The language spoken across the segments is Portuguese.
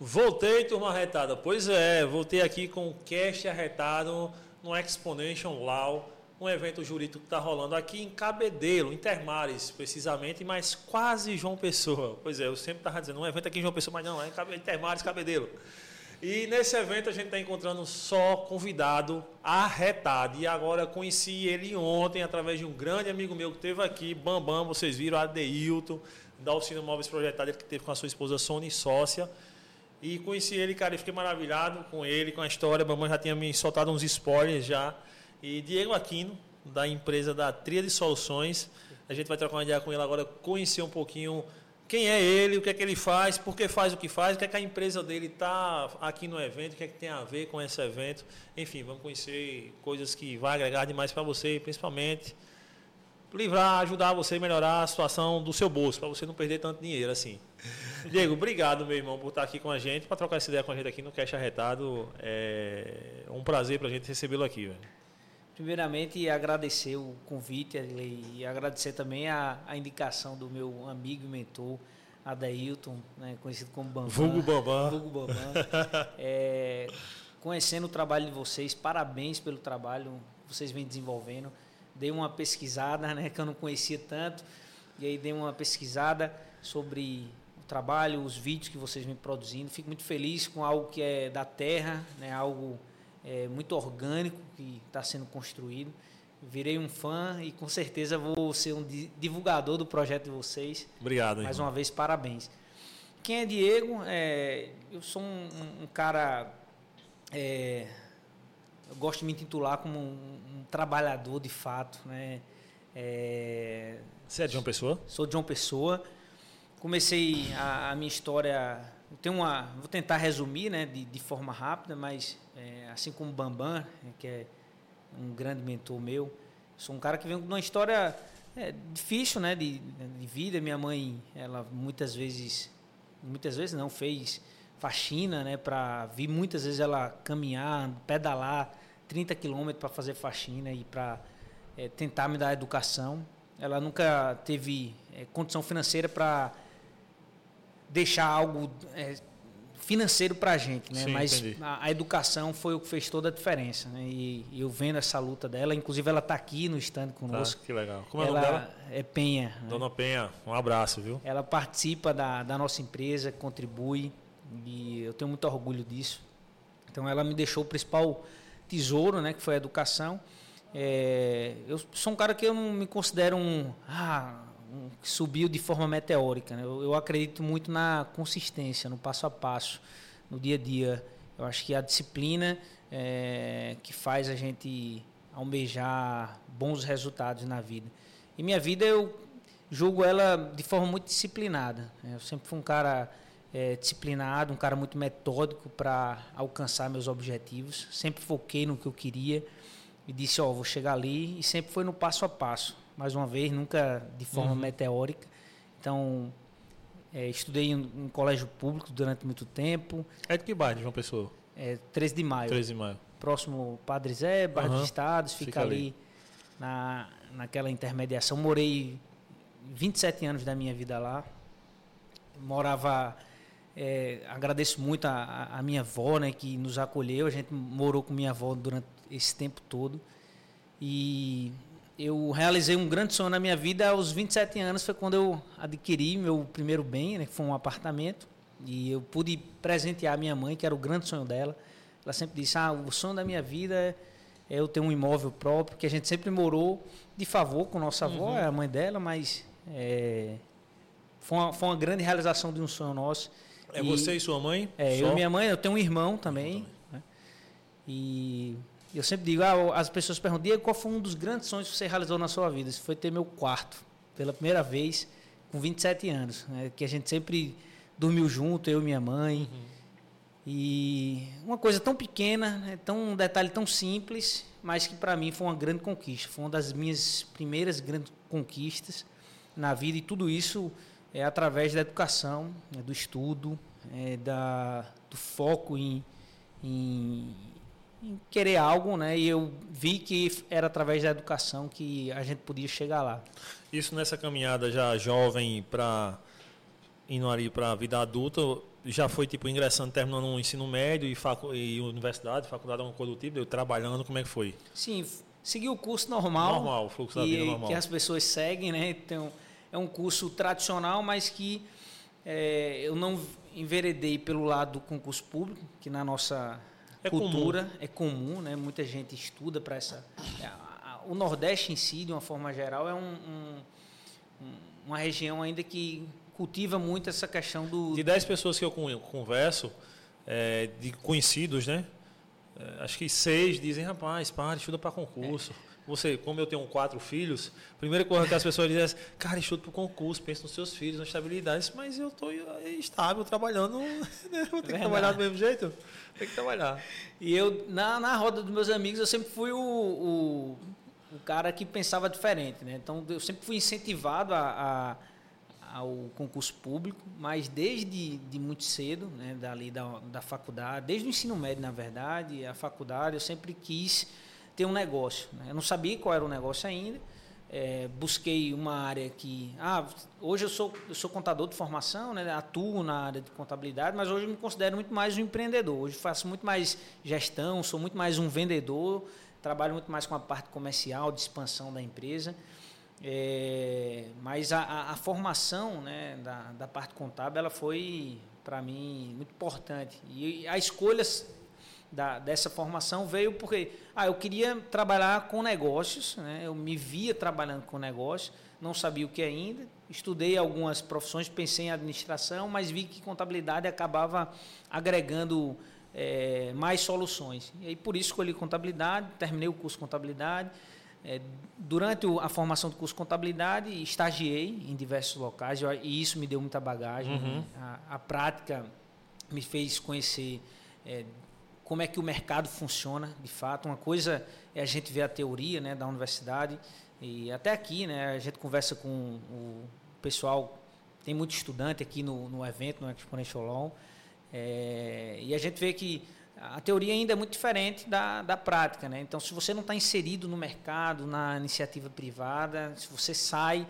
Voltei, turma arretada. Pois é, voltei aqui com o cast arretado no Exponential Law, um evento jurídico que está rolando aqui em Cabedelo, em Termares, precisamente, mas quase João Pessoa. Pois é, eu sempre estava dizendo, um evento aqui em João Pessoa, mas não, é em Termares, Cabedelo. E nesse evento a gente está encontrando só convidado arretado. E agora conheci ele ontem através de um grande amigo meu que esteve aqui, Bambam, vocês viram, Adeilton, da Oficina Móveis Projetada, que teve com a sua esposa Sony Sócia. E conheci ele, cara, e fiquei maravilhado com ele, com a história. Bambam já tinha me soltado uns spoilers já. E Diego Aquino, da empresa da Tria de Soluções. A gente vai trocar uma ideia com ele agora, conhecer um pouquinho quem é ele, o que é que ele faz, por que faz o que faz, o que é que a empresa dele está aqui no evento, o que é que tem a ver com esse evento. Enfim, vamos conhecer coisas que vai agregar demais para você, principalmente livrar, ajudar você a melhorar a situação do seu bolso, para você não perder tanto dinheiro assim. Diego, obrigado, meu irmão, por estar aqui com a gente, para trocar essa ideia com a gente aqui no Cash Arretado. É um prazer para a gente recebê-lo aqui, velho. Primeiramente, agradecer o convite e agradecer também a, a indicação do meu amigo e mentor, Adailton, né, conhecido como Bambam. Vulgo Bambam. Vulgo Bambam. é, conhecendo o trabalho de vocês, parabéns pelo trabalho que vocês vêm desenvolvendo. Dei uma pesquisada, né, que eu não conhecia tanto, e aí dei uma pesquisada sobre o trabalho, os vídeos que vocês vêm produzindo. Fico muito feliz com algo que é da terra, né, algo é, muito orgânico que está sendo construído. Virei um fã e com certeza vou ser um divulgador do projeto de vocês. Obrigado. Mais irmão. uma vez, parabéns. Quem é Diego? É, eu sou um, um cara. É, eu gosto de me intitular como um, um trabalhador de fato. Né? É, Você é de João Pessoa? Sou de João Pessoa. Comecei a, a minha história tenho uma, vou tentar resumir, né, de, de forma rápida, mas é, assim como o Bambam, né, que é um grande mentor meu, sou um cara que vem de uma história é, difícil, né, de, de vida. Minha mãe, ela muitas vezes, muitas vezes não fez faxina, né, para vir muitas vezes ela caminhar, pedalar 30 quilômetros para fazer faxina e para é, tentar me dar educação. Ela nunca teve é, condição financeira para deixar algo é, financeiro para a gente, né? Sim, Mas a, a, educação foi o que fez toda a diferença, né? E, e eu vendo essa luta dela, inclusive ela está aqui no stand conosco. Tá, que legal. Como é o nome dela? É Penha. Né? Dona né? Penha, um abraço, viu? Ela participa da, da nossa empresa, contribui e eu tenho muito orgulho disso. Então ela me deixou o principal tesouro, né? Que foi a educação. É, eu sou um cara que eu não me considero um ah, que subiu de forma meteórica. Né? Eu, eu, acredito muito na consistência, no passo a passo, no dia a dia. Eu acho que a disciplina é, que faz a gente almejar bons resultados na vida. E minha vida eu julgo ela de forma muito disciplinada. Né? Eu sempre fui um cara é, disciplinado, um cara muito metódico para alcançar meus objetivos. Sempre foquei no que eu queria e disse, ó, oh, vou chegar ali e sempre foi no passo a passo mais uma vez, nunca de forma uhum. meteórica. Então, é, estudei em um colégio público durante muito tempo. É de que bairro, João Pessoa? É 13 de maio. 13 de maio. Próximo Padre Zé, bairro uhum. dos Estados, fica, fica ali, ali, na, naquela intermediação. Morei 27 anos da minha vida lá. Morava. É, agradeço muito a, a, minha avó, né, que nos acolheu. A gente morou com minha avó durante esse tempo todo. E eu realizei um grande sonho na minha vida aos 27 anos, foi quando eu adquiri meu primeiro bem, né, que foi um apartamento, e eu pude presentear minha mãe, que era o grande sonho dela. Ela sempre disse: "Ah, o sonho da minha vida é eu ter um imóvel próprio", que a gente sempre morou de favor com nossa avó, uhum. é a mãe dela, mas é, foi, uma, foi uma grande realização de um sonho nosso. É e, você e sua mãe? É, Só? eu e minha mãe, eu tenho um irmão também. também. Né? E eu sempre digo, ah, as pessoas perguntam, Diego, qual foi um dos grandes sonhos que você realizou na sua vida? Isso foi ter meu quarto, pela primeira vez, com 27 anos. Né? Que a gente sempre dormiu junto, eu e minha mãe. Uhum. E uma coisa tão pequena, né? tão, um detalhe tão simples, mas que para mim foi uma grande conquista. Foi uma das minhas primeiras grandes conquistas na vida. E tudo isso é através da educação, né? do estudo, é, da, do foco em, em em querer algo, né? E eu vi que era através da educação que a gente podia chegar lá. Isso nessa caminhada já jovem para indo ali para a vida adulta, já foi tipo ingressando, terminando um ensino médio e, facu e universidade, faculdade, alguma coisa do tipo, eu trabalhando, como é que foi? Sim, segui o curso normal. Normal, o fluxo da vida normal. Que as pessoas seguem, né? Então, é um curso tradicional, mas que é, eu não enveredei pelo lado do concurso público, que na nossa é cultura comum. é comum, né? Muita gente estuda para essa. É, o Nordeste em si, de uma forma geral, é um, um, uma região ainda que cultiva muito essa questão do. De 10 pessoas que eu converso, é, de conhecidos, né? É, acho que seis dizem, rapaz, para, estuda para concurso. É. Você, como eu tenho quatro filhos, primeira coisa que as pessoas dizem é, cara, estuda para o concurso, pensa nos seus filhos, na estabilidade. Mas eu estou estável, trabalhando, né? vou ter que trabalhar do mesmo jeito. Tem que trabalhar. E eu, na, na roda dos meus amigos, eu sempre fui o, o, o cara que pensava diferente, né? Então, eu sempre fui incentivado a, a ao concurso público, mas desde de muito cedo, né, dali da, da faculdade, desde o ensino médio, na verdade, a faculdade, eu sempre quis ter um negócio. Né? Eu não sabia qual era o negócio ainda. É, busquei uma área que. Ah, hoje eu sou, eu sou contador de formação, né? atuo na área de contabilidade, mas hoje eu me considero muito mais um empreendedor. Hoje faço muito mais gestão, sou muito mais um vendedor, trabalho muito mais com a parte comercial, de expansão da empresa. É, mas a, a, a, formação né, da, da parte contábil ela foi, para mim, muito importante. E a escolha da, dessa formação veio porque ah, eu queria trabalhar com negócios, né, eu me via trabalhando com negócios, não sabia o que ainda. Estudei algumas profissões, pensei em administração, mas vi que contabilidade acabava agregando é, mais soluções. E aí, por isso, escolhi contabilidade, terminei o curso de contabilidade. É, durante a formação do curso de contabilidade, estagiei em diversos locais e isso me deu muita bagagem. Uhum. A, a, prática me fez conhecer é, como é que o mercado funciona, de fato. Uma coisa é a gente ver a teoria né, da universidade e até aqui, né, a gente conversa com o pessoal, tem muito estudante aqui no, no evento, no Exponential Law, é, e a gente vê que a teoria ainda é muito diferente da, da prática. Né? Então, se você não está inserido no mercado, na iniciativa privada, se você sai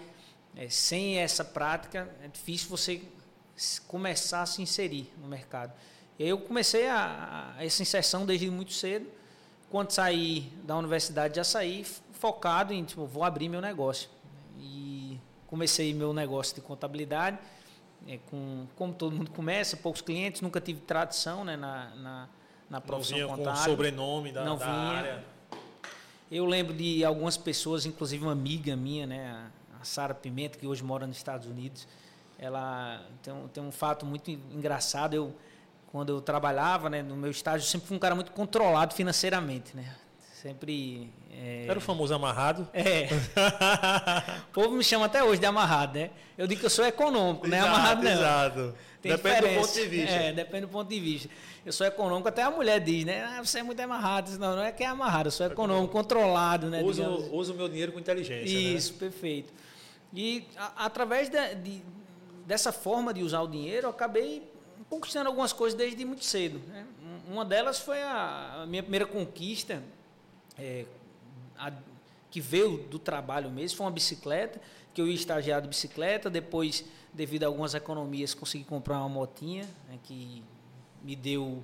é, sem essa prática, é difícil você começar a se inserir no mercado. E aí eu comecei a, a essa inserção desde muito cedo. Quando saí da universidade, já saí focado em, tipo, vou abrir meu negócio. E comecei meu negócio de contabilidade, é, com, como todo mundo começa, poucos clientes, nunca tive tradição né, na, na na profissão não vinha contábil. com o sobrenome da, não da vinha. área. Eu lembro de algumas pessoas, inclusive uma amiga minha, né, a Sara Pimenta, que hoje mora nos Estados Unidos. Ela tem um, tem um fato muito engraçado. Eu, quando eu trabalhava né, no meu estágio, sempre fui um cara muito controlado financeiramente. Né? Sempre. É... Era o famoso amarrado? É. o povo me chama até hoje de amarrado, né? Eu digo que eu sou econômico, não é amarrado, não. Exato. Tem depende diferença. do ponto de vista. É, depende do ponto de vista. Eu sou econômico, até a mulher diz, né? Ah, você é muito amarrado. Não, não é que é amarrado, eu sou econômico, controlado, né? Uso, uso o meu dinheiro com inteligência. Né? Isso, né? perfeito. E a, através de, de, dessa forma de usar o dinheiro, eu acabei conquistando algumas coisas desde muito cedo. Né? Uma delas foi a, a minha primeira conquista, é, a, que veio do trabalho mesmo, foi uma bicicleta, que eu ia estagiar de bicicleta, depois devido a algumas economias, consegui comprar uma motinha, né, que me deu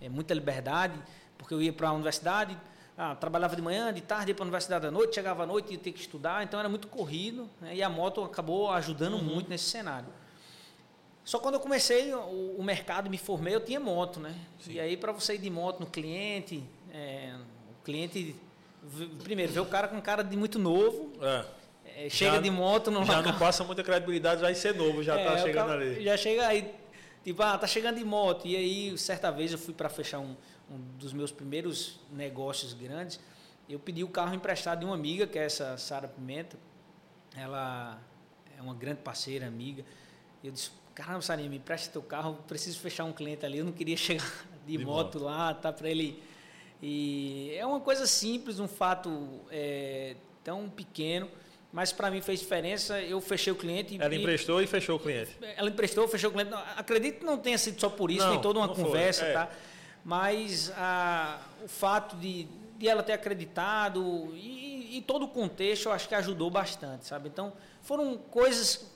é, muita liberdade, porque eu ia para a universidade, ah, trabalhava de manhã, de tarde, ia para a universidade à noite, chegava à noite e ia ter que estudar, então era muito corrido, né, e a moto acabou ajudando uhum. muito nesse cenário. Só quando eu comecei o, o mercado, me formei, eu tinha moto, né? Sim. E aí, para você ir de moto no cliente, é, o cliente, primeiro, vê o cara com cara de muito novo, é é, chega já, de moto não Já não passa muita credibilidade, vai ser novo, já está é, chegando ali. Já chega aí, tipo, ah, tá chegando de moto. E aí, certa vez eu fui para fechar um, um dos meus primeiros negócios grandes. Eu pedi o carro emprestado de uma amiga, que é essa Sara Pimenta. Ela é uma grande parceira, amiga. Eu disse, caramba, Sarinha, me empresta teu carro, preciso fechar um cliente ali. Eu não queria chegar de, de moto, moto, lá, tá para ele. E é uma coisa simples, um fato é, tão pequeno mas para mim fez diferença. Eu fechei o cliente. Ela e, emprestou e fechou o cliente. Ela emprestou, fechou o cliente. acredito que não tenha sido só por isso, não, tem toda uma conversa, é. tá? Mas a, o fato de, de ela ter acreditado e, e, todo o contexto, eu acho que ajudou bastante, sabe? Então, foram coisas.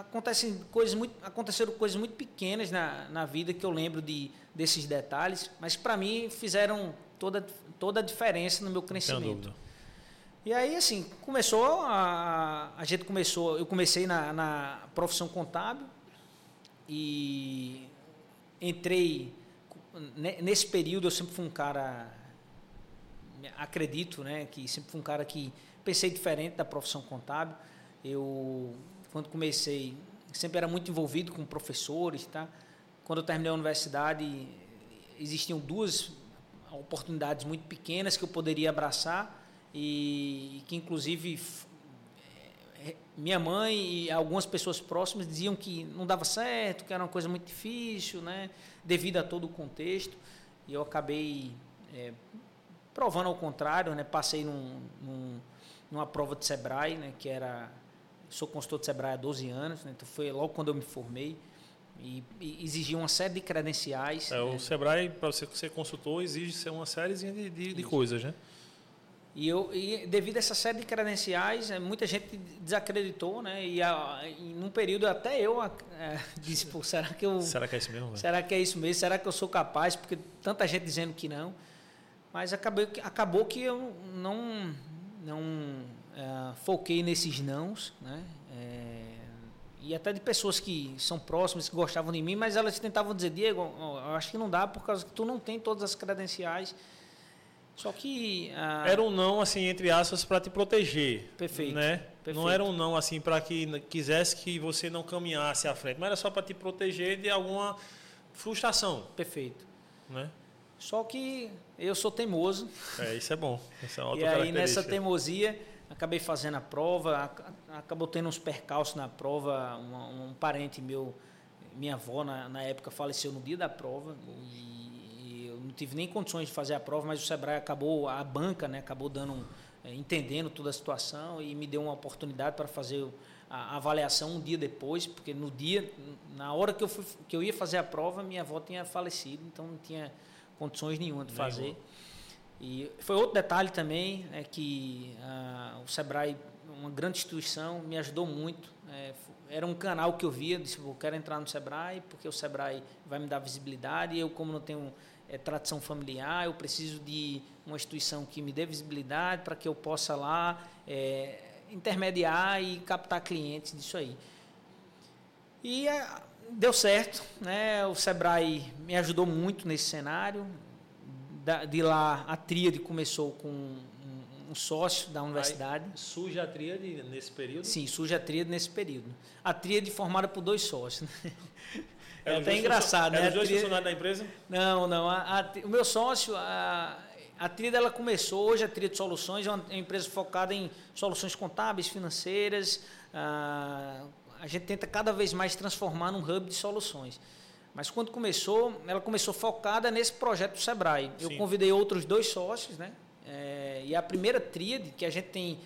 Acontecem coisas muito, aconteceram coisas muito pequenas na, na vida que eu lembro de, desses detalhes, mas para mim fizeram toda, toda a diferença no meu crescimento. E aí, assim, começou, a, a gente começou, eu comecei na, na profissão contábil e entrei, nesse período eu sempre fui um cara, acredito, né, que sempre fui um cara que pensei diferente da profissão contábil. Eu, quando comecei, sempre era muito envolvido com professores, tá? Quando eu terminei a universidade, existiam duas oportunidades muito pequenas que eu poderia abraçar e que inclusive é, minha mãe e algumas pessoas próximas diziam que não dava certo, que era uma coisa muito difícil, né, devido a todo o contexto. E eu acabei é, provando ao contrário, né, passei num, num, numa prova de Sebrae, né, que era sou consultor de Sebrae há 12 anos, né, então foi logo quando eu me formei e, e exigia uma série de credenciais. É, né? O Sebrae, para você ser consultor, exige uma série de, de, de coisas, né? E, eu, e devido a essa série de credenciais, é, muita gente desacreditou, né? E, a, e num período até eu é, disse, pô, será que eu... Será que é isso mesmo? Será que é isso mesmo? Será que eu sou capaz? Porque tanta gente dizendo que não. Mas acabou, acabou que eu não, não é, foquei nesses nãos, né? É, e até de pessoas que são próximas, que gostavam de mim, mas elas tentavam dizer, Diego, eu acho que não dá por causa que tu não tem todas as credenciais só que. Ah, era um não, assim, entre aspas, para te proteger. Perfeito. Né? Perfeito. Não era um não, assim, para que quisesse que você não caminhasse à frente, mas era só para te proteger de alguma frustração. Perfeito. Né? Só que eu sou teimoso. É, isso é bom. É e aí, nessa teimosia, acabei fazendo a prova, acabou tendo uns percalços na prova. Um, um parente meu, minha avó, na, na época, faleceu no dia da prova. E não tive nem condições de fazer a prova, mas o Sebrae acabou, a banca, né, acabou dando, é, entendendo toda a situação e me deu uma oportunidade para fazer a, a, avaliação um dia depois, porque no dia, na hora que eu, fui, que eu ia fazer a prova, minha avó tinha falecido, então não tinha condições nenhuma de fazer. Nenhum. E foi outro detalhe também, é que ah, o Sebrae, uma grande instituição, me ajudou muito. É, era um canal que eu via, disse, eu quero entrar no Sebrae, porque o Sebrae vai me dar visibilidade, e eu, como não tenho é, tradição familiar, eu preciso de uma instituição que me dê visibilidade para que eu possa lá é, intermediar e captar clientes disso aí. E é, deu certo, né? O Sebrae me ajudou muito nesse cenário. Da, de lá, a tríade começou com um, um sócio da universidade. Aí, surge a tríade nesse período? Sim, surge a tríade nesse período. A tríade formada por dois sócios. Né? É, até engraçado, né? Os dois funcionários da empresa? Não, não. A, a, o meu sócio, a, a Trilha ela começou, hoje a Trilha de Soluções é uma empresa focada em soluções contábeis, financeiras. A, a gente tenta cada vez mais transformar num hub de soluções. Mas quando começou, ela começou focada nesse projeto do Sebrae. Eu Sim. convidei outros dois sócios, né? É, e a primeira tríade, que a gente tem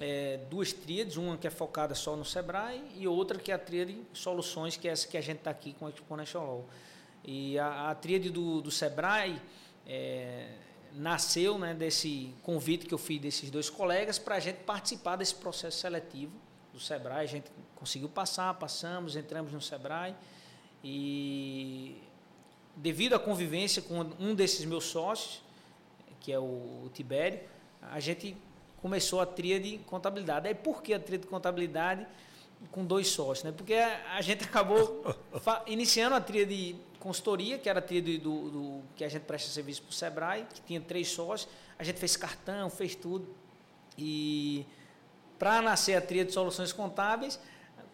é, duas tríades, uma que é focada só no Sebrae e outra que é a tríade Soluções, que é essa que a gente está aqui com a Exponential Law. E a, a tríade do, do Sebrae é, nasceu né, desse convite que eu fiz desses dois colegas para a gente participar desse processo seletivo do Sebrae. A gente conseguiu passar, passamos, entramos no Sebrae e devido à convivência com um desses meus sócios, que é o, o Tibério, a gente começou a tríade contabilidade. Aí por que a tríade contabilidade com dois sócios? Né? Porque a, gente acabou iniciando a tríade consultoria, que era a tríade do, do, que a gente presta serviço para o Sebrae, que tinha três sócios. A gente fez cartão, fez tudo. E para nascer a tríade de soluções contábeis,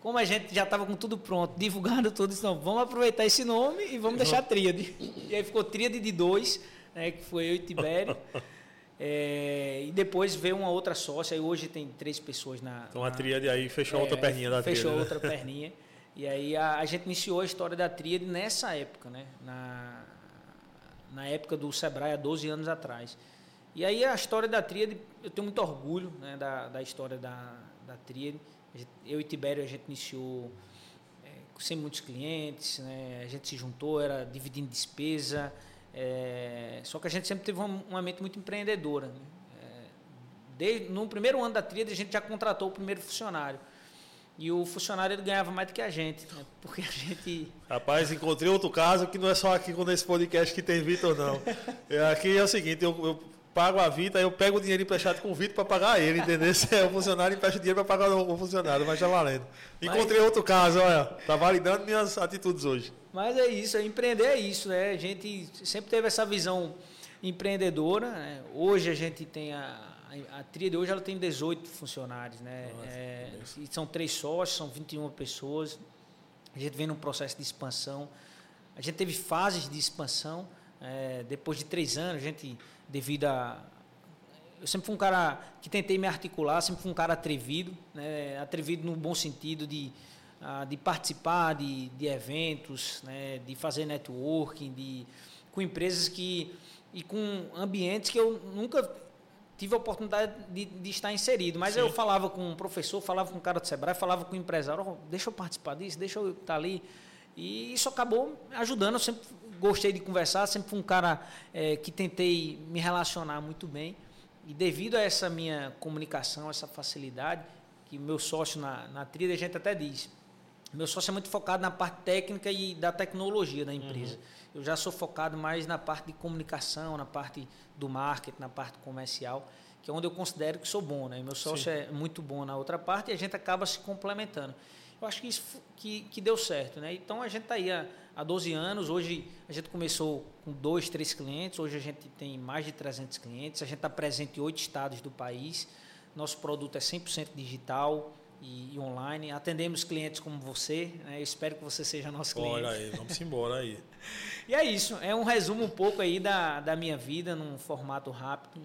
como a gente já estava com tudo pronto, divulgando tudo, então vamos aproveitar esse nome e vamos deixar a tríade. E aí ficou tríade de dois, né, que foi eu e Tibério. É, e depois veio uma outra sócia, e hoje tem três pessoas na. Então a tríade aí fechou é, outra perninha da fechou tríade. Fechou outra perninha. E aí a, a, gente iniciou a história da tríade nessa época, né? Na, na época do Sebrae, há 12 anos atrás. E aí a história da tríade, eu tenho muito orgulho né, da, da história da, da tríade. Eu e Tibério, a gente iniciou é, sem muitos clientes, né? a gente se juntou, era dividindo despesa. É, só que a gente sempre teve uma, uma mente muito empreendedora. Né? É, desde, no primeiro ano da tríade, a gente já contratou o primeiro funcionário. E o funcionário ele ganhava mais do que a gente, né? porque a gente. Rapaz, encontrei outro caso que não é só aqui nesse podcast que tem Vitor, não. É, aqui é o seguinte, eu, eu pago a Vita, eu pego o dinheiro emprestado com o Vitor para pagar ele, entendeu? Se é o funcionário, empresta o dinheiro para pagar o funcionário, mas já valendo. Encontrei mas... outro caso, olha, tá validando minhas atitudes hoje. Mas é isso, é empreender é isso, né? A gente sempre teve essa visão empreendedora. Né? Hoje a gente tem a, a, a Tríade hoje ela tem 18 funcionários, né? Nossa, é, são três sócios, são 21 pessoas. A gente vem num processo de expansão. A gente teve fases de expansão. É, depois de três anos, a gente, devido a. Eu sempre fui um cara que tentei me articular, sempre fui um cara atrevido, né? atrevido no bom sentido de, uh, de participar de, de eventos, né? de fazer networking, de, com empresas que. e com ambientes que eu nunca tive a oportunidade de, de estar inserido. Mas Sim. eu falava com um professor, falava com um cara do Sebrae, falava com um empresário, oh, deixa eu participar disso, deixa eu estar ali. E isso acabou ajudando. Eu sempre gostei de conversar, sempre fui um cara é, que tentei me relacionar muito bem. E devido a essa minha comunicação, essa facilidade, que meu sócio na, na trilha, a gente até diz, meu sócio é muito focado na parte técnica e da tecnologia da empresa. Uhum. Eu já sou focado mais na parte de comunicação, na parte do marketing, na parte comercial, que é onde eu considero que sou bom. Né? Meu sócio Sim. é muito bom na outra parte e a gente acaba se complementando. Eu acho que isso que, que deu certo. Né? Então a gente está aí há, há 12 anos. Hoje a gente começou com dois, três clientes. Hoje a gente tem mais de 300 clientes. A gente está presente em oito estados do país. Nosso produto é 100% digital e, online. Atendemos clientes como você. Né? Eu espero que você seja nosso cliente. Olha aí, vamos embora aí. e é isso. É um resumo um pouco aí da, da minha vida num formato rápido.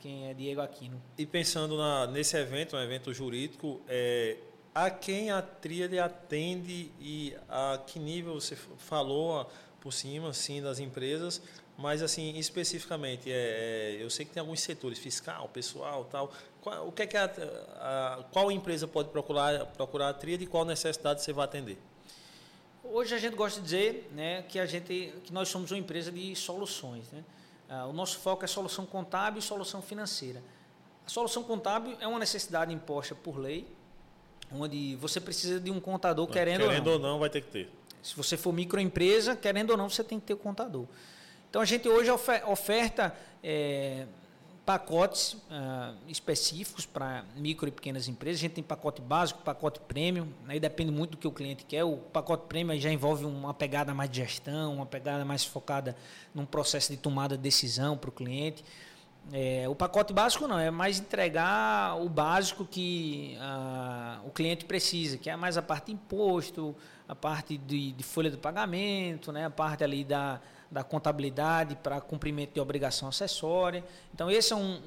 Quem é Diego Aquino. E pensando na, nesse evento, um evento jurídico, é, a quem a Tríade atende e a que nível você falou por cima, assim, das empresas, mas assim especificamente é, é, eu sei que tem alguns setores fiscal pessoal tal. Qual, o que é que a, a, qual empresa pode procurar procurar a tríade e qual necessidade você vai atender? Hoje a gente gosta de dizer né que a gente que nós somos uma empresa de soluções né. Ah, o nosso foco é solução contábil e solução financeira. A solução contábil é uma necessidade imposta por lei onde você precisa de um contador querendo, querendo ou não. ou não vai ter que ter se você for microempresa querendo ou não você tem que ter o contador então a gente hoje oferta é, pacotes ah, específicos para micro e pequenas empresas. A gente tem pacote básico, pacote premium, aí depende muito do que o cliente quer. O pacote premium já envolve uma pegada mais de gestão, uma pegada mais focada num processo de tomada de decisão para o cliente. É, o pacote básico não, é mais entregar o básico que ah, o cliente precisa, que é mais a parte de imposto, a parte de, de folha de pagamento, né, a parte ali da, da contabilidade para cumprimento de obrigação acessória. Então, esse é um,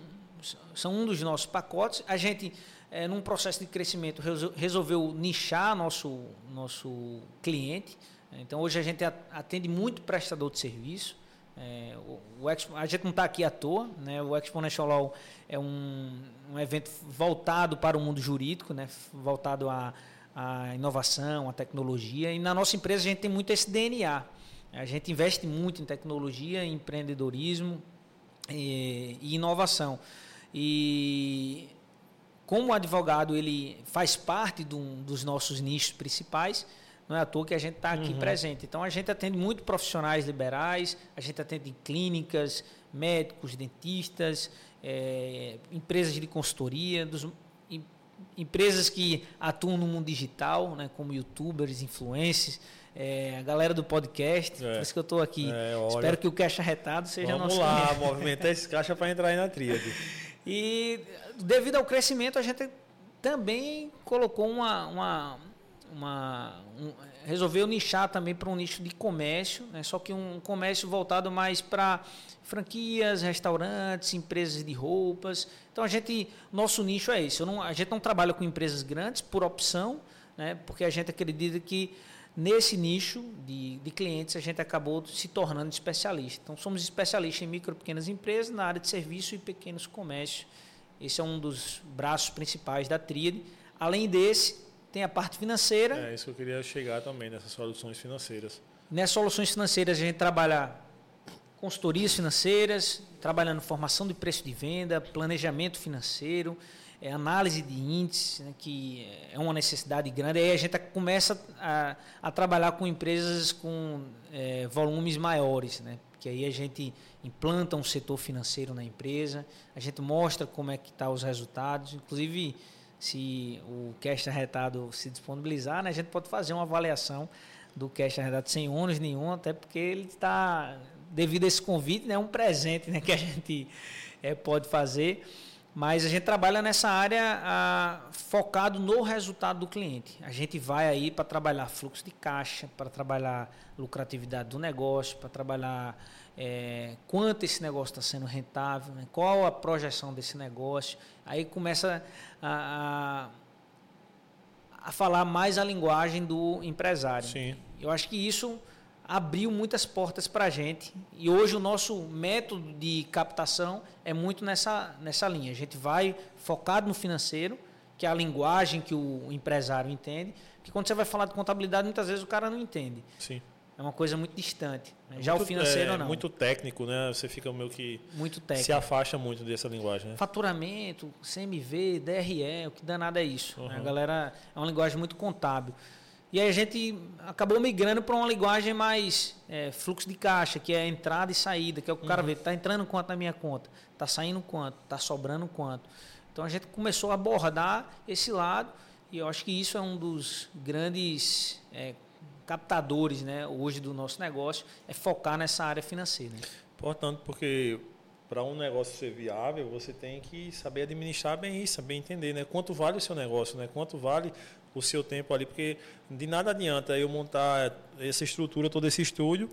são um dos nossos pacotes. A gente, é, num processo de crescimento, resolveu nichar nosso, nosso cliente. Então, hoje a gente atende muito prestador de serviço. É, o, o Expo, a gente não está aqui à toa. Né? O Exponential Law é um, um evento voltado para o mundo jurídico, né? voltado à, à inovação, à tecnologia. E na nossa empresa a gente tem muito esse DNA. A gente investe muito em tecnologia, em empreendedorismo e, e inovação. E como o advogado ele faz parte dos nossos nichos principais, não é à toa que a gente está aqui uhum. presente. Então a gente atende muito profissionais liberais, a gente atende clínicas, médicos, dentistas, é, empresas de consultoria, dos, em, empresas que atuam no mundo digital, né, como youtubers, influencers é, a galera do podcast, é. por isso que eu estou aqui. É, Espero que o caixa retado seja Vamos nosso lá, movimentar esse caixa para entrar aí na tríade. E devido ao crescimento, a gente também colocou uma. uma, uma um, resolveu nichar também para um nicho de comércio, né? só que um comércio voltado mais para franquias, restaurantes, empresas de roupas. Então a gente, nosso nicho é esse. Não, a gente não trabalha com empresas grandes por opção, né? porque a gente acredita que Nesse nicho de, de clientes, a gente acabou se tornando especialista. Então, somos especialistas em micro e pequenas empresas, na área de serviço e pequenos comércios. Esse é um dos braços principais da tríade. Além desse, tem a parte financeira. É isso que eu queria chegar também, nessas soluções financeiras. Nessas soluções financeiras, a gente trabalha consultorias financeiras, trabalhando formação de preço de venda, planejamento financeiro, é análise de índices, né, que é uma necessidade grande. Aí a gente começa a, a trabalhar com empresas com é, volumes maiores, né? que aí a gente implanta um setor financeiro na empresa, a gente mostra como é que estão tá os resultados, inclusive se o cash arretado se disponibilizar, né, a gente pode fazer uma avaliação do cash arretado sem ônus nenhum, até porque ele está, devido a esse convite, né, um presente né, que a gente é, pode fazer. Mas a gente trabalha nessa área a, focado no resultado do cliente. A gente vai aí para trabalhar fluxo de caixa, para trabalhar lucratividade do negócio, para trabalhar é, quanto esse negócio está sendo rentável, né? qual a projeção desse negócio. Aí começa a, a, a falar mais a linguagem do empresário. Sim. Eu acho que isso abriu muitas portas para a gente. E hoje o nosso método de captação é muito nessa, nessa linha. A gente vai focado no financeiro, que é a linguagem que o empresário entende. Porque quando você vai falar de contabilidade, muitas vezes o cara não entende. Sim. É uma coisa muito distante. É Já o financeiro é, não. muito técnico, né? Você fica meio que muito técnico. se afasta muito dessa linguagem, né? Faturamento, CMV, DRE, o que danado é isso. Uhum. A galera é uma linguagem muito contábil. E aí a gente acabou migrando para uma linguagem mais é, fluxo de caixa, que é entrada e saída, que é o que o cara Uhum. vê, está entrando quanto na minha conta, está saindo quanto, está sobrando quanto. Então a gente começou a abordar esse lado e eu acho que isso é um dos grandes é, captadores né, hoje do nosso negócio, é focar nessa área financeira. né? Importante porque para um negócio ser viável, você tem que saber administrar bem isso, saber entender, né? Quanto vale o seu negócio, né? Quanto vale o seu tempo ali, porque de nada adianta eu montar essa estrutura, todo esse estúdio,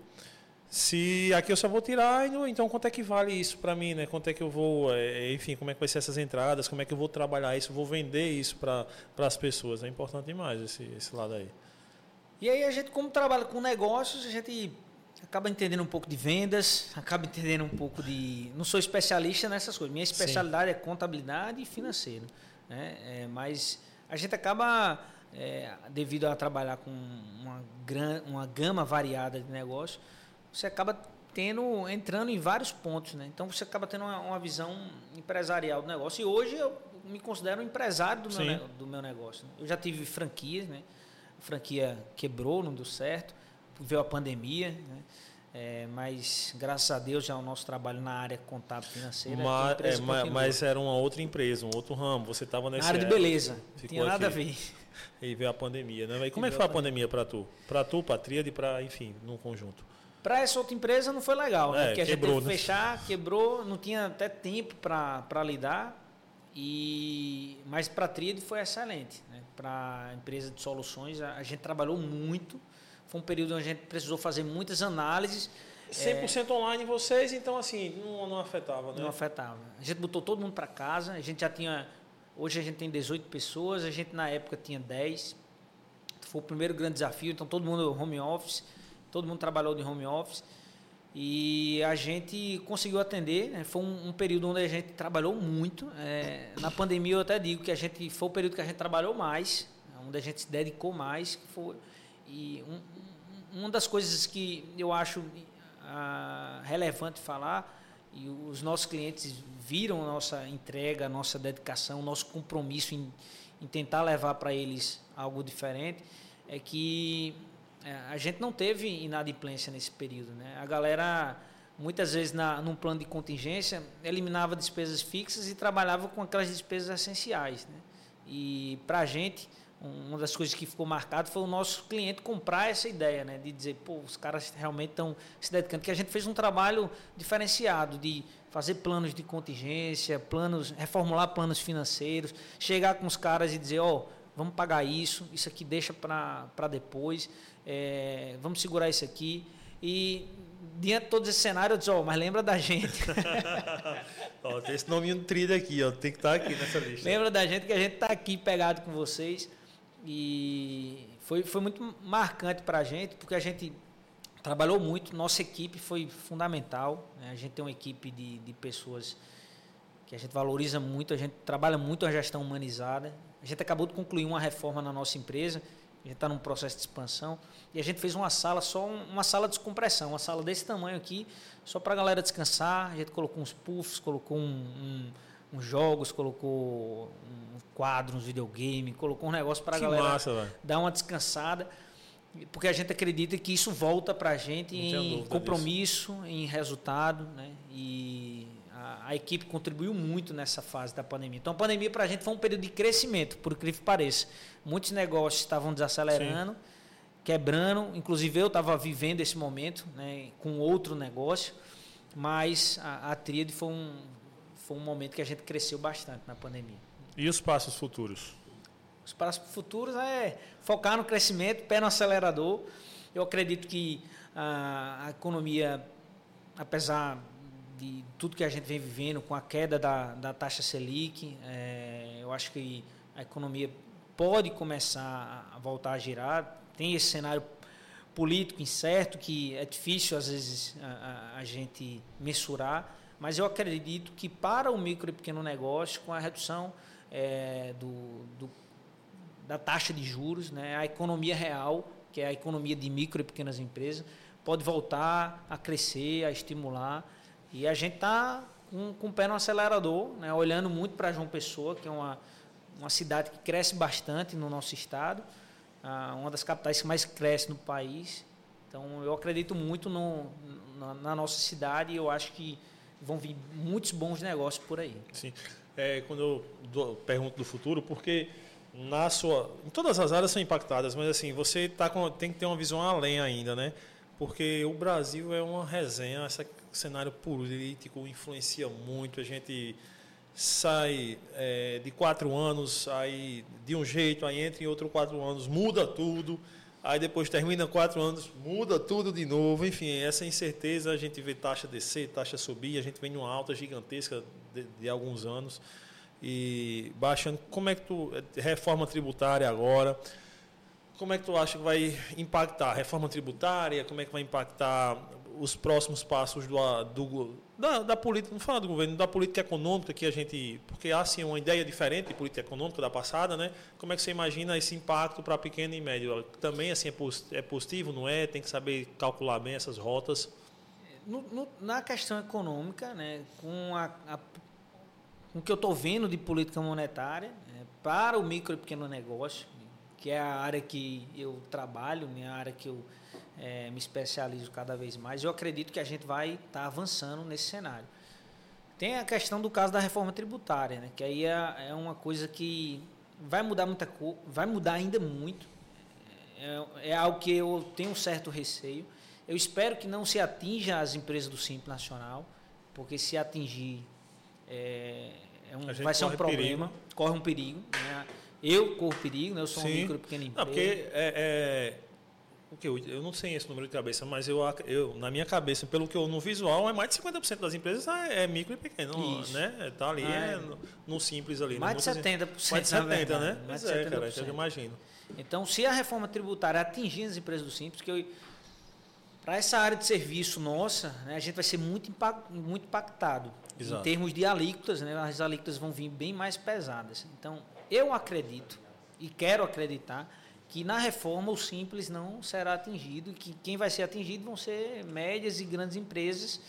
se aqui eu só vou tirar, então quanto é que vale isso para mim, né? Quanto é que eu vou, é, enfim, como é que vai ser essas entradas, como é que eu vou trabalhar isso, vou vender isso para as pessoas, é importante demais esse, esse lado aí. E aí a gente, como trabalha com negócios, a gente acaba entendendo um pouco de vendas, acaba entendendo um pouco de. Não sou especialista nessas coisas. Minha especialidade é contabilidade e financeiro. Né? É, mas a gente acaba, é, devido a trabalhar com uma, gran, uma gama variada de negócios, você acaba tendo, entrando em vários pontos. Né? Então você acaba tendo uma, uma visão empresarial do negócio. E hoje eu me considero um empresário do, meu, Sim. ne- do meu negócio. né? Eu já tive franquias, né? A franquia quebrou, não deu certo, veio a pandemia, né? É, mas graças a Deus já o nosso trabalho na área contábil financeira. a Mas, empresa é, ma- continua. mas era uma outra empresa, um outro ramo. Você estava na nessa área de beleza, não tinha nada aqui. a ver. E veio a pandemia, né? E como é que foi a pandemia para tu? Para tu, para a Tríade, para, enfim, num conjunto. Para essa outra empresa não foi legal, né? É, Porque a gente quebrou, teve que né? fechar, quebrou, não tinha até tempo para lidar. E mas para a Tríade foi excelente, né? Para a empresa de soluções, a, a gente trabalhou muito. Foi um período onde a gente precisou fazer muitas análises. 100% online vocês, então assim, não, não afetava, né? Não afetava. A gente botou todo mundo para casa. A gente já tinha. Hoje a gente tem 18 pessoas, a gente na época tinha 10. Foi o primeiro grande desafio, então todo mundo home office, todo mundo trabalhou de home office. E a gente conseguiu atender. né? Foi um, um período onde a gente trabalhou muito. É, na pandemia eu até digo que a gente foi o período que a gente trabalhou mais, onde a gente se dedicou mais. Foi, e um, um- uma das coisas que eu acho ah, relevante falar e os nossos clientes viram nossa entrega, nossa dedicação, nosso compromisso em, em tentar levar para eles algo diferente, é que a gente não teve inadimplência nesse período. Né? A galera, muitas vezes, na, num plano de contingência, eliminava despesas fixas e trabalhava com aquelas despesas essenciais. Né? E para a gente, um- uma das coisas que ficou marcado foi o nosso cliente comprar essa ideia, né? De dizer, pô, os caras realmente estão se dedicando. Que a gente fez um trabalho diferenciado de fazer planos de contingência, planos, reformular planos financeiros, chegar com os caras e dizer, ó, vamos pagar isso, isso aqui deixa para depois, é, vamos segurar isso aqui. E diante de todo esse cenário, eu disse, ó, mas lembra da gente. Ó, tem esse nominho Tríade aqui, ó, tem que estar aqui nessa lista. Lembra da gente que a gente está aqui pegado com vocês. E foi, foi muito marcante para a gente, porque a gente trabalhou muito, nossa equipe foi fundamental. né? A gente tem uma equipe de, de pessoas que a gente valoriza muito, a gente trabalha muito a gestão humanizada. A gente acabou de concluir uma reforma na nossa empresa, a gente está num processo de expansão, e a gente fez uma sala, só um- uma sala de descompressão, uma sala desse tamanho aqui, só para a galera descansar. A gente colocou uns puffs, colocou um, um- uns jogos, colocou um quadro, uns videogame, colocou um negócio para a galera massa, dar uma descansada. Porque a gente acredita que isso volta para a gente Não em compromisso, em resultado, né? E a, a equipe contribuiu muito nessa fase da pandemia. Então, a pandemia para a gente foi um período de crescimento, por incrível que pareça. Muitos negócios estavam desacelerando, quebrando. Inclusive, eu estava vivendo esse momento né, com outro negócio. Mas a, a Tríade foi um, foi um momento que a gente cresceu bastante na pandemia. E os passos futuros? Os passos futuros é focar no crescimento, pé no acelerador. Eu acredito que a, a economia, apesar de tudo que a gente vem vivendo, com a queda da, da taxa Selic, é, eu acho que a economia pode começar a voltar a girar. Tem esse cenário político incerto que é difícil às vezes a, a, a gente mensurar, mas eu acredito que para o micro e pequeno negócio, com a redução é, do, do, da taxa de juros, né, a economia real, que é a economia de micro e pequenas empresas, pode voltar a crescer, a estimular. E a gente está com, com o pé no acelerador, né, olhando muito para João Pessoa, que é uma, uma cidade que cresce bastante no nosso estado, uma das capitais que mais cresce no país. Então, eu acredito muito no, na, na nossa cidade e eu acho que vão vir muitos bons negócios por aí. Sim. É, quando eu dou, pergunto do futuro, porque na sua, em todas as áreas são impactadas, mas assim você tá com, tem que ter uma visão além ainda, né? Porque o Brasil é uma resenha, esse cenário político influencia muito. A gente sai é, de quatro anos, aí de um jeito, aí entra em outro quatro anos, muda tudo. Aí depois termina quatro anos, muda tudo de novo. Enfim, essa incerteza, a gente vê taxa descer, taxa subir, a gente vem numa alta gigantesca de, de alguns anos. E baixando, como é que tu. Reforma tributária agora. Como é que tu acha que vai impactar? Reforma tributária, como é que vai impactar os próximos passos do, do da, da, política, não fala do governo, da política econômica que a gente, porque há assim uma ideia diferente de política econômica da passada, né? Como é que você imagina esse impacto para pequeno e médio? Também assim é positivo, não é? Tem que saber calcular bem essas rotas. No, no, na questão econômica, né, com a, a com o que eu estou vendo de política monetária né, para o micro e pequeno negócio, que é a área que eu trabalho, minha área que eu é, me especializo cada vez mais, eu acredito que a gente vai estar tá avançando nesse cenário. Tem a questão do caso da reforma tributária, né, que aí é, é uma coisa que vai mudar muita coisa, vai mudar ainda muito. É, é, algo que eu tenho um certo receio. Eu espero que não se atinja as empresas do Simples Nacional, porque se atingir é, é um, vai ser um problema, perigo. corre um perigo. Né? Eu corro perigo, né? eu sou Sim. um micro e pequeno empresa. Não, porque é, é porque eu, eu não sei esse número de cabeça, mas eu, eu na minha cabeça, pelo que eu no visual, é mais de 50% das empresas é, é micro e pequeno, Isso. né? Tá ali ah, é, no, no, simples ali. Mais de 70%. Mais de 70, né? Mais de 70%. É, cara, eu imagino. Então, se a reforma tributária atingir as empresas do simples, que para essa área de serviço nossa, né, a gente vai ser muito, impact, muito impactado. Exato. Em termos de alíquotas, né, as alíquotas vão vir bem mais pesadas. Então, eu acredito e quero acreditar que na reforma o simples não será atingido, que quem vai ser atingido vão ser médias e grandes empresas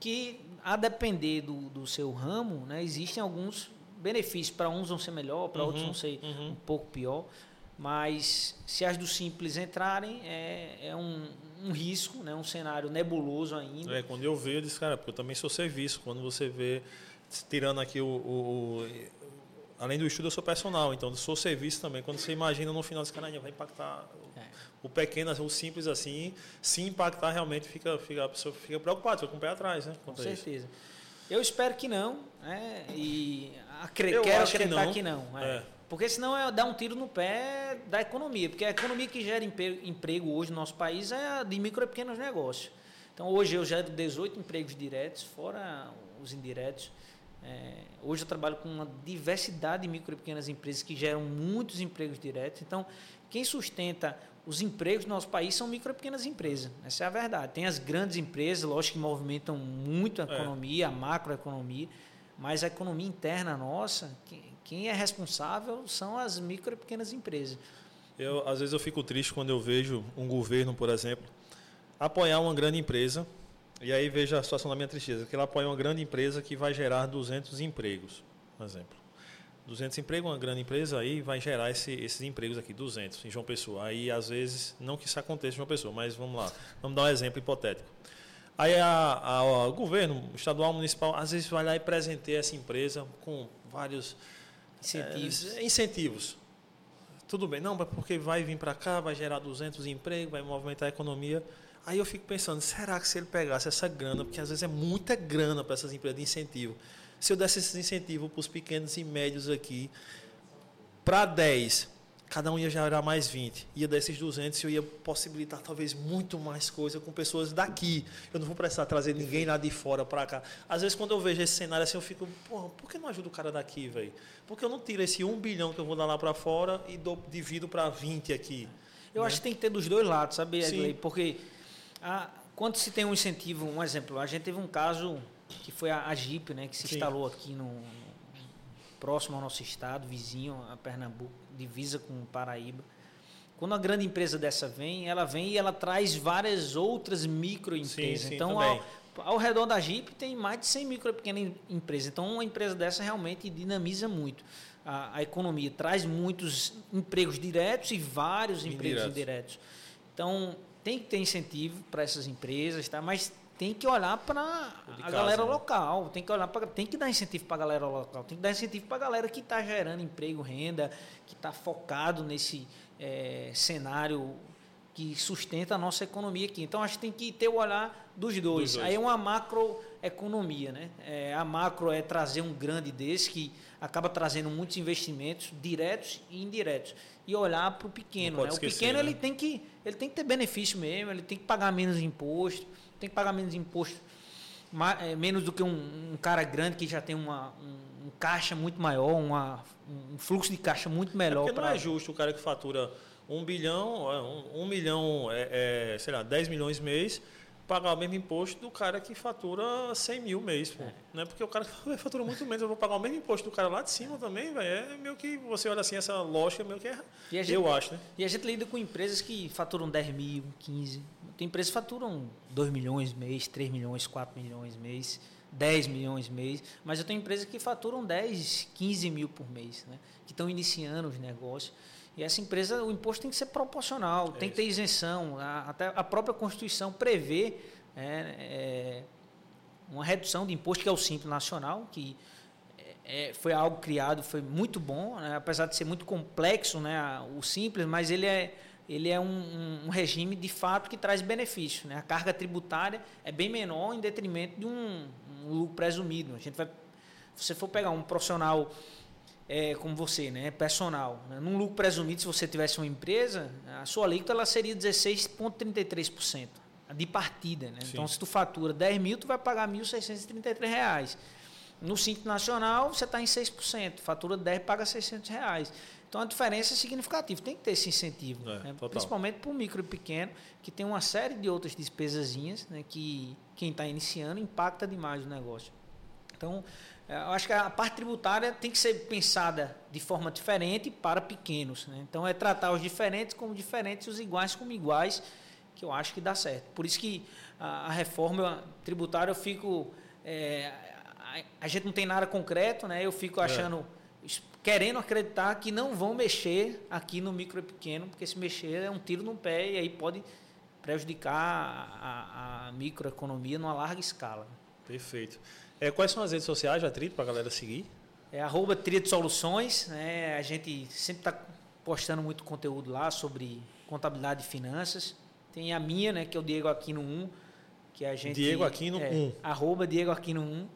que, a depender do, do seu ramo, né, existem alguns benefícios. Para uns vão ser melhor, para uhum, outros vão ser uhum. um pouco pior. Mas se as do simples entrarem, é, é um, um risco, né, um cenário nebuloso ainda. É, quando eu vejo, eu disse, cara, porque eu também sou serviço. Quando você vê, tirando aqui o, o além do estudo, eu sou personal, então eu sou serviço também. Quando você imagina no final desse canal, vai impactar é. o pequeno, o simples assim, se impactar realmente, fica, fica, a pessoa fica preocupada, fica com o pé atrás, né? Com certeza. Isso. Eu espero que não, né? E acre eu quero acreditar que não. Que não é. É. Porque senão é dar um tiro no pé da economia. Porque a economia que gera emprego hoje no nosso país é a de micro e pequenos negócios. Então hoje eu gero 18 empregos diretos, fora os indiretos. É, hoje eu trabalho com uma diversidade de micro e pequenas empresas que geram muitos empregos diretos. Então, quem sustenta os empregos no nosso país são micro e pequenas empresas. Essa é a verdade. Tem as grandes empresas, lógico que movimentam muito a é. economia, é. a macroeconomia, mas a economia interna nossa, quem é responsável são as micro e pequenas empresas. Eu, às vezes eu fico triste quando eu vejo um governo, por exemplo, apoiar uma grande empresa E aí veja a situação da minha tristeza, que ela apoia uma grande empresa que vai gerar 200 empregos, por exemplo. 200 empregos, uma grande empresa, aí vai gerar esse, esses empregos aqui, 200 em João Pessoa. Aí, às vezes, não que isso aconteça em João Pessoa, mas vamos lá, vamos dar um exemplo hipotético. Aí a, a, o governo estadual, municipal, às vezes vai lá e presenteia essa empresa com vários incentivos. É, incentivos. Tudo bem, não, porque vai vir para cá, vai gerar 200 empregos, vai movimentar a economia. Aí eu fico pensando, será que se ele pegasse essa grana, porque às vezes é muita grana para essas empresas de incentivo, se eu desse esse incentivo para os pequenos e médios aqui, para 10, cada um ia gerar mais 20. Ia desses 200 eu ia possibilitar talvez muito mais coisa com pessoas daqui. Eu não vou precisar trazer ninguém lá de fora para cá. Às vezes, quando eu vejo esse cenário assim, eu fico, porra, por que não ajuda o cara daqui, velho? Por que eu não tiro esse 1 bilhão que eu vou dar lá para fora e dou, divido para 20 aqui? Eu né? acho que tem que ter dos dois lados, sabe, Edley? Porque a, quando se tem um incentivo, um exemplo, a gente teve um caso que foi a, a Jeep, né, que se Sim. instalou aqui no, no, próximo ao nosso estado, vizinho a Pernambuco, divisa com Paraíba. Quando uma grande empresa dessa vem, ela vem e ela traz várias outras microempresas. Sim, sim, então, ao, ao, redor da Jeep tem mais de 100 micro pequenas empresas. Então, uma empresa dessa realmente dinamiza muito a, a economia, traz muitos empregos diretos e vários empregos indiretos. Então, tem que ter incentivo para essas empresas, tá? mas tem que olhar para a galera né? local, tem que olhar para, tem que dar incentivo para a galera local, tem que dar incentivo para a galera que está gerando emprego, renda, que está focado nesse é, cenário que sustenta a nossa economia aqui. Então acho que tem que ter o olhar dos dois. dos dois. Aí é uma macroeconomia, né? É, a macro é trazer um grande desse que acaba trazendo muitos investimentos diretos e indiretos e olhar para o pequeno. Né? O pequeno né? ele tem que ele tem que ter benefício mesmo, ele tem que pagar menos imposto tem que pagar menos imposto, mais, é, menos do que um, um, cara grande que já tem uma, um, um caixa muito maior, uma, um fluxo de caixa muito melhor. É porque pra... não é justo o cara que fatura um bilhão, é, um, um milhão, é, é, sei lá, 10 milhões mês, pagar o mesmo imposto do cara que fatura 100 mil mês. Pô. É. Né? Porque o cara fatura muito menos, eu vou pagar o mesmo imposto do cara lá de cima também, velho. É meio que você olha assim, essa lógica meio que é. Gente, eu acho, né? E a gente lida com empresas que faturam 10 mil, 15. Tem empresas que faturam 2 milhões mês, 3 milhões, 4 milhões mês. 10 milhões mês, mas eu tenho empresas que faturam 10, 15 mil por mês, né? que estão iniciando os negócios. E essa empresa, o imposto tem que ser proporcional, é tem que ter isenção. A, até a própria Constituição prevê é, é, uma redução de imposto, que é o Simples Nacional, que é, é, foi algo criado, foi muito bom, né? apesar de ser muito complexo né? o Simples, mas ele é, ele é um, um, regime de fato que traz benefício. Né? A carga tributária é bem menor em detrimento de um, um lucro presumido. A gente vai, se você for pegar um profissional é, como você, né, personal. Né? Num lucro presumido, se você tivesse uma empresa, a sua alíquota ela seria 16,33% de partida. Né? Então, se tu fatura 10 mil, tu vai pagar R$ 1.633. No Simples Nacional, você está em 6%. Fatura 10, paga 600 reais. Então, a diferença é significativa. Tem que ter esse incentivo. É, né? Principalmente para o micro e pequeno, que tem uma série de outras despesazinhas né? que quem está iniciando impacta demais o negócio. Então, é, eu acho que a parte tributária tem que ser pensada de forma diferente para pequenos. Né? Então, é tratar os diferentes como diferentes e os iguais como iguais, que eu acho que dá certo. Por isso que a, a reforma tributária eu fico. É, a, a, gente não tem nada concreto, né? eu fico é. achando. É. Querendo acreditar que não vão mexer aqui no micro e pequeno, porque se mexer é um tiro no pé e aí pode prejudicar a, a microeconomia numa larga escala. Perfeito. É, quais são as redes sociais da Trito para a galera seguir? É arroba Trito Soluções. Né? A gente sempre está postando muito conteúdo lá sobre contabilidade e finanças. Tem a minha, né, que é o Diego Aquino 1, que a gente Diego Aquino é, 1. Arroba Diego Aquino 1.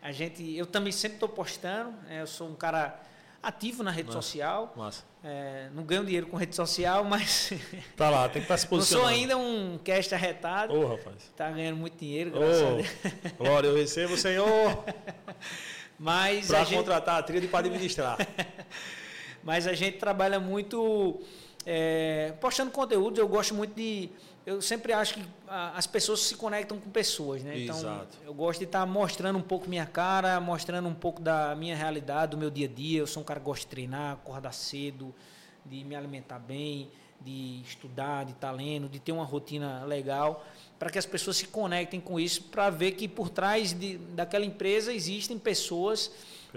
A gente, eu também sempre estou postando. Né? eu sou um cara ativo na rede Massa. social. Massa. É, não ganho dinheiro com rede social, mas. Tá lá, tem que estar tá se posicionando. Não sou ainda um cast arretado. Ô, oh, rapaz. Tá ganhando muito dinheiro, graças oh, a Deus. Glória, eu recebo, Senhor. mas. Para contratar a trilha e para administrar. mas a gente trabalha muito é, postando conteúdo. Eu gosto muito de eu sempre acho que as pessoas se conectam com pessoas, né? Então, Exato. eu gosto de estar mostrando um pouco minha cara, mostrando um pouco da minha realidade, do meu dia a dia. Eu sou um cara que gosta de treinar, acordar cedo, de me alimentar bem, de estudar, de estar lendo, de ter uma rotina legal, para que as pessoas se conectem com isso, para ver que por trás de, daquela empresa existem pessoas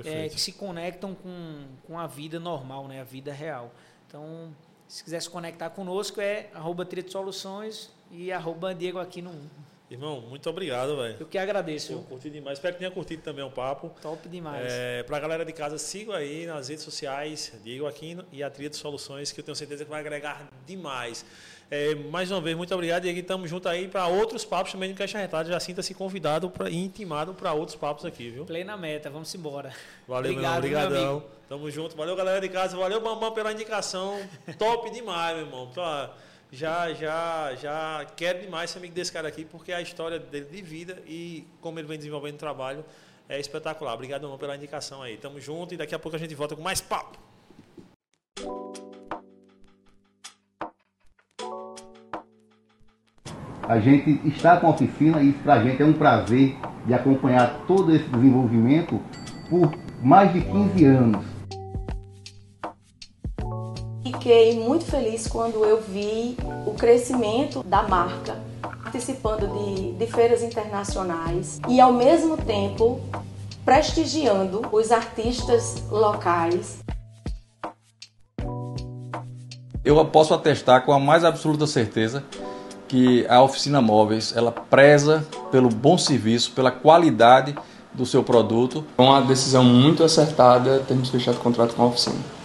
é, que se conectam com, com a vida normal, né, a vida real. Então, se quiser se conectar conosco, é arroba Soluções e arroba Diego aqui no Irmão, muito obrigado, velho. Eu que agradeço. Eu curti demais. Espero que tenha curtido também o papo. Top demais. É, pra galera de casa, sigam aí nas redes sociais, Diego Aquino e a Tria de Soluções, que eu tenho certeza que vai agregar demais. É, mais uma vez, muito obrigado, Diego. Estamos juntos aí para outros papos também no Caixa Retado. Já sinta-se convidado pra, e intimado para outros papos aqui, viu? Plena meta, vamos embora. Valeu, Obrigado, meu irmão. Obrigadão. Tamo junto. Valeu, galera de casa. Valeu, Bambam, pela indicação. Top demais, meu irmão. Pra, já, já, já quero demais ser amigo desse cara aqui, porque a história dele de vida e como ele vem desenvolvendo o trabalho é espetacular. Obrigado, irmão, pela indicação aí. Tamo junto e daqui a pouco a gente volta com mais papo. A gente está com a oficina e para a gente é um prazer de acompanhar todo esse desenvolvimento por mais de 15 anos fiquei muito feliz quando eu vi o crescimento da marca, participando de, de feiras internacionais e, ao mesmo tempo, prestigiando os artistas locais. Eu posso atestar com a mais absoluta certeza que a oficina móveis ela preza pelo bom serviço, pela qualidade do seu produto. Com uma decisão muito acertada, temos fechado contrato com a oficina.